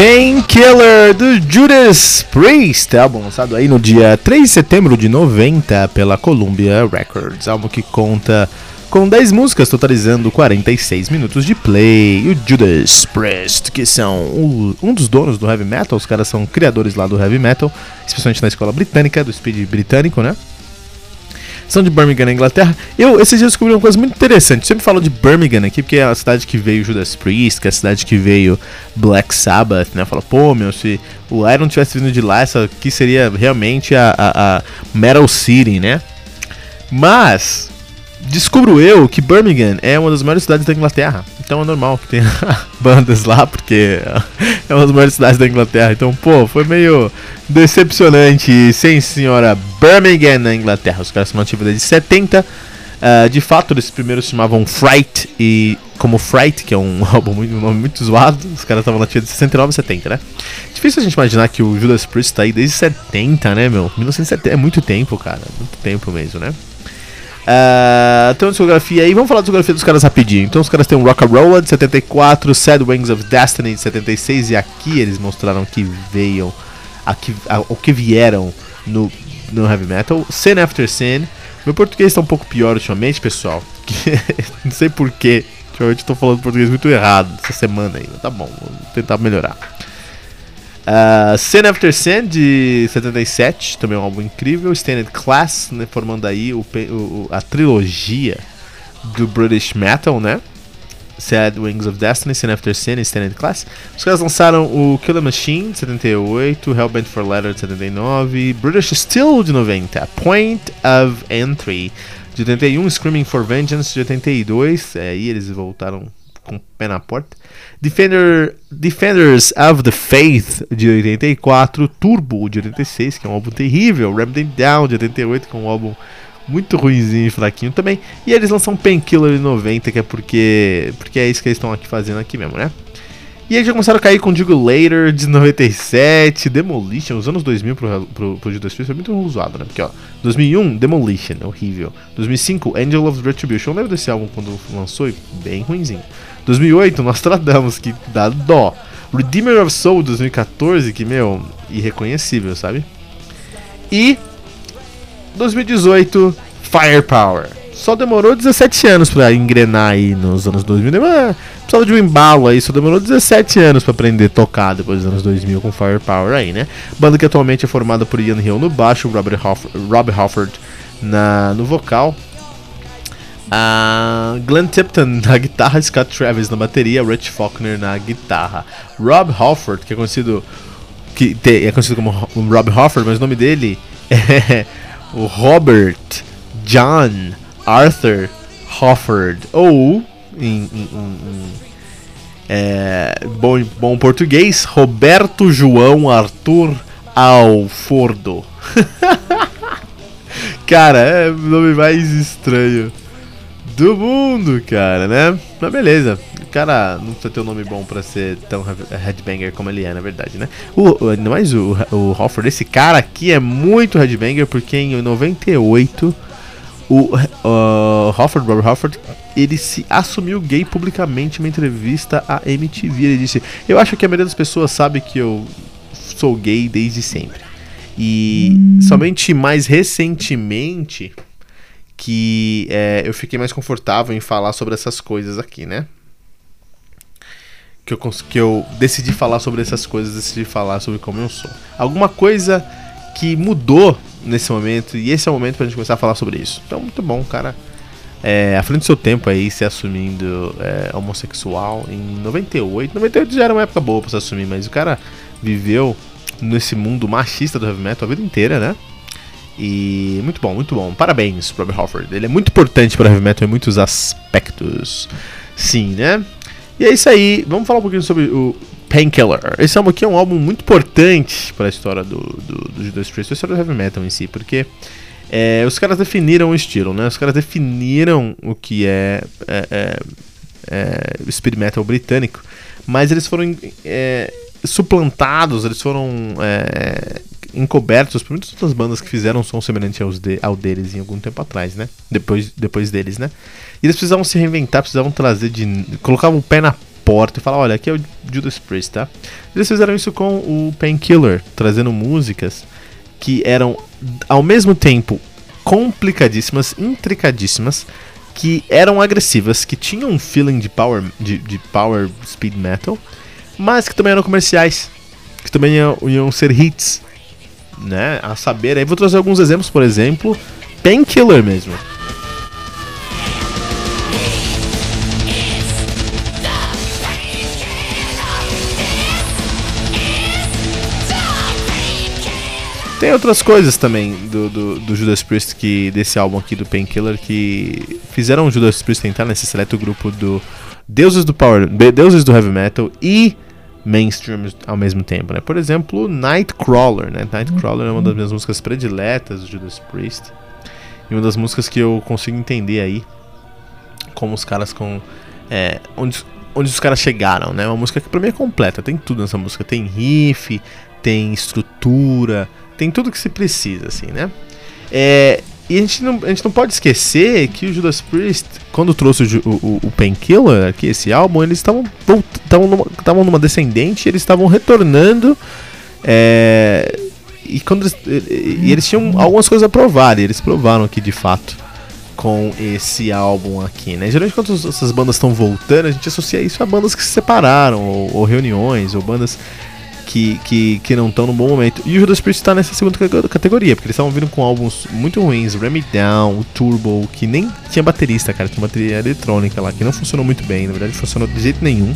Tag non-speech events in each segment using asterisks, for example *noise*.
Painkiller do Judas Priest, álbum lançado aí no dia 3 de setembro de 90 pela Columbia Records, álbum que conta com 10 músicas, totalizando 46 minutos de play. O Judas Priest, que são o, um dos donos do heavy metal, os caras são criadores lá do heavy metal, especialmente na escola britânica, do speed britânico, né? São de Birmingham, na Inglaterra. Eu, esses dias, descobri uma coisa muito interessante. Eu sempre falo de Birmingham aqui, porque é a cidade que veio Judas Priest, que é a cidade que veio Black Sabbath, né? Fala, pô, meu, se o Iron tivesse vindo de lá, essa aqui seria realmente a, a, a Metal City, né? Mas, descubro eu que Birmingham é uma das maiores cidades da Inglaterra. Então é normal que tenha *laughs* bandas lá, porque *laughs* é uma das maiores cidades da Inglaterra. Então, pô, foi meio decepcionante. Sim, senhora, Birmingham na Inglaterra. Os caras são ativos desde 70. Uh, de fato, eles primeiro se chamavam Fright e como Fright, que é um *laughs* álbum muito, um nome muito zoado, os caras estavam nativos de 69 e 70, né? Difícil a gente imaginar que o Judas Priest tá aí desde 70, né, meu? 1970 é muito tempo, cara, muito tempo mesmo, né? Uh, tem uma discografia aí, vamos falar da discografia dos caras rapidinho. Então os caras têm um Rock Roll de 74, Sad Wings of Destiny de 76 e aqui eles mostraram que veio, a, o que vieram no, no heavy metal. Sin After Sin. Meu português está um pouco pior ultimamente, pessoal. *laughs* não sei porquê. Ultimamente estou falando português muito errado essa semana aí. Tá bom, vou tentar melhorar. Uh, Sin After Sin de 77, também é um álbum incrível. Standard Class, né, formando aí o, o, a trilogia do British Metal, né? Sad Wings of Destiny, Sin After Sin e Standard Class. Os caras lançaram o Killer Machine de 78, Hellbent for Leather de 79, British Steel de 90, Point of Entry de 81, Screaming for Vengeance de 82, é, aí eles voltaram com o pé na porta. Defender, Defenders of the Faith de 84, Turbo de 86, que é um álbum terrível, Remnant Down de 88, que é um álbum muito ruimzinho e fraquinho também. E eles lançam Painkiller em 90, que é porque, porque é isso que eles estão aqui fazendo aqui mesmo, né? E aí já começaram a cair com Digo Later de 97, Demolition, os anos 2000 pro, pro, pro Judas Priest foi muito usado, né? Porque ó, 2001, Demolition, horrível. 2005, Angel of Retribution, eu lembro desse álbum quando lançou, bem ruimzinho. 2008, Nostradamus, que dá dó. Redeemer of Soul 2014, que, meu, irreconhecível, sabe? E 2018, Firepower. Só demorou 17 anos pra engrenar aí nos anos 2000. Ah, precisava de um embalo aí, só demorou 17 anos pra aprender a tocar depois dos anos 2000 com Firepower aí, né? Banda que atualmente é formada por Ian Hill no baixo, Rob Hofford na, no vocal, Uh, Glenn Tipton na guitarra, Scott Travis na bateria, Rich Faulkner na guitarra. Rob Halford, que é conhecido que te, é conhecido como Rob Halford, mas o nome dele *laughs* é o Robert John Arthur Hofford ou em, em, em é, bom, bom português Roberto João Arthur Alfordo. *laughs* Cara, é o nome mais estranho do mundo, cara, né? Mas beleza. O cara não precisa ter um nome bom pra ser tão headbanger como ele é, na verdade, né? O, ainda mais o, o Hofford, esse cara aqui é muito headbanger porque em 98 o uh, Hofford, Robert Hofford, ele se assumiu gay publicamente em uma entrevista à MTV. Ele disse: Eu acho que a maioria das pessoas sabe que eu sou gay desde sempre. E somente mais recentemente que é, eu fiquei mais confortável em falar sobre essas coisas aqui, né? Que eu, que eu decidi falar sobre essas coisas, decidi falar sobre como eu sou. Alguma coisa que mudou nesse momento, e esse é o momento pra gente começar a falar sobre isso. Então, muito bom, cara. É, à frente do seu tempo aí, se assumindo é, homossexual em 98. 98 já era uma época boa pra se assumir, mas o cara viveu nesse mundo machista do heavy metal a vida inteira, né? E muito bom, muito bom. Parabéns, Robert Halford. Ele é muito importante para heavy metal em muitos aspectos. Sim, né? E é isso aí. Vamos falar um pouquinho sobre o Painkiller. Esse álbum aqui é um álbum muito importante para a história do, do, do Judas Priest, a história do heavy metal em si, porque é, os caras definiram o estilo, né? Os caras definiram o que é, é, é, é speed metal britânico, mas eles foram é, suplantados, eles foram é, encobertos por muitas outras bandas que fizeram um som semelhante aos de, ao deles em algum tempo atrás, né? Depois, depois deles, né? E eles precisavam se reinventar, precisavam trazer de. colocavam o pé na porta e falar, olha, aqui é o Judas Priest, tá? Eles fizeram isso com o Painkiller, trazendo músicas que eram ao mesmo tempo complicadíssimas, intricadíssimas, que eram agressivas, que tinham um feeling de power, de, de power speed metal, mas que também eram comerciais, que também iam, iam ser hits, né? A saber, aí vou trazer alguns exemplos, por exemplo, Painkiller mesmo. Tem outras coisas também do, do, do, Judas Priest que desse álbum aqui do Painkiller que fizeram o Judas Priest entrar nesse seleto grupo do deuses do power, deuses do heavy metal e mainstream ao mesmo tempo, né? Por exemplo, Nightcrawler, né? Nightcrawler é uma das minhas músicas prediletas do Judas Priest e uma das músicas que eu consigo entender aí como os caras com é, onde onde os caras chegaram, né? Uma música que pra mim é completa, tem tudo nessa música, tem riff, tem estrutura, tem tudo que se precisa, assim, né? É, e a gente, não, a gente não pode esquecer que o Judas Priest, quando trouxe o, o, o Painkiller aqui, esse álbum, eles estavam numa, numa descendente, eles estavam retornando. É, e, quando eles, e eles tinham algumas coisas a provar, e eles provaram aqui de fato com esse álbum aqui, né? Geralmente quando essas bandas estão voltando, a gente associa isso a bandas que se separaram, ou, ou reuniões, ou bandas que, que, que não estão no bom momento. E o Judas Priest está nessa segunda categoria, porque eles estavam vindo com álbuns muito ruins, Remy Down, Turbo, que nem tinha baterista, cara, tinha bateria eletrônica lá, que não funcionou muito bem, na verdade funcionou de jeito nenhum.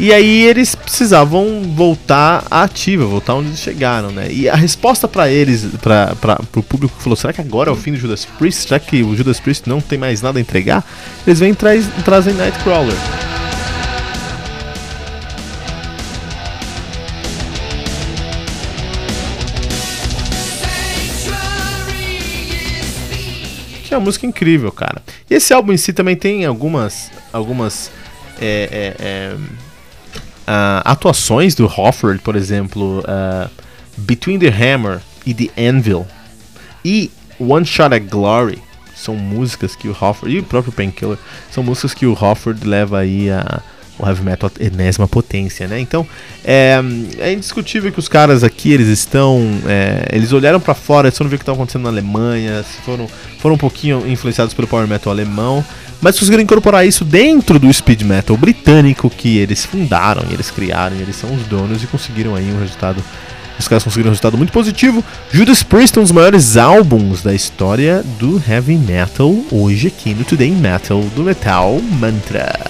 E aí eles precisavam voltar à ativa, voltar onde eles chegaram, né? E a resposta para eles, para o público que falou, será que agora é o fim do Judas Priest? Será que o Judas Priest não tem mais nada a entregar? Eles vêm e trazem Nightcrawler. Que é uma música incrível, cara. E esse álbum em si também tem algumas, algumas é, é, é, uh, atuações do Hofford, por exemplo, uh, Between the Hammer e The Anvil e One Shot at Glory são músicas que o Hofford e o próprio Painkiller são músicas que o Hofford leva aí a o heavy metal enésima potência, né? Então é, é, indiscutível que os caras aqui eles estão, é, eles olharam para fora, eles foram ver o que estava acontecendo na Alemanha, foram, foram um pouquinho influenciados pelo power metal alemão, mas conseguiram incorporar isso dentro do speed metal britânico que eles fundaram, eles criaram, eles são os donos e conseguiram aí um resultado os caras conseguiram um resultado muito positivo. Judas Priest, um dos maiores álbuns da história do heavy metal, hoje aqui no Today Metal do Metal Mantra.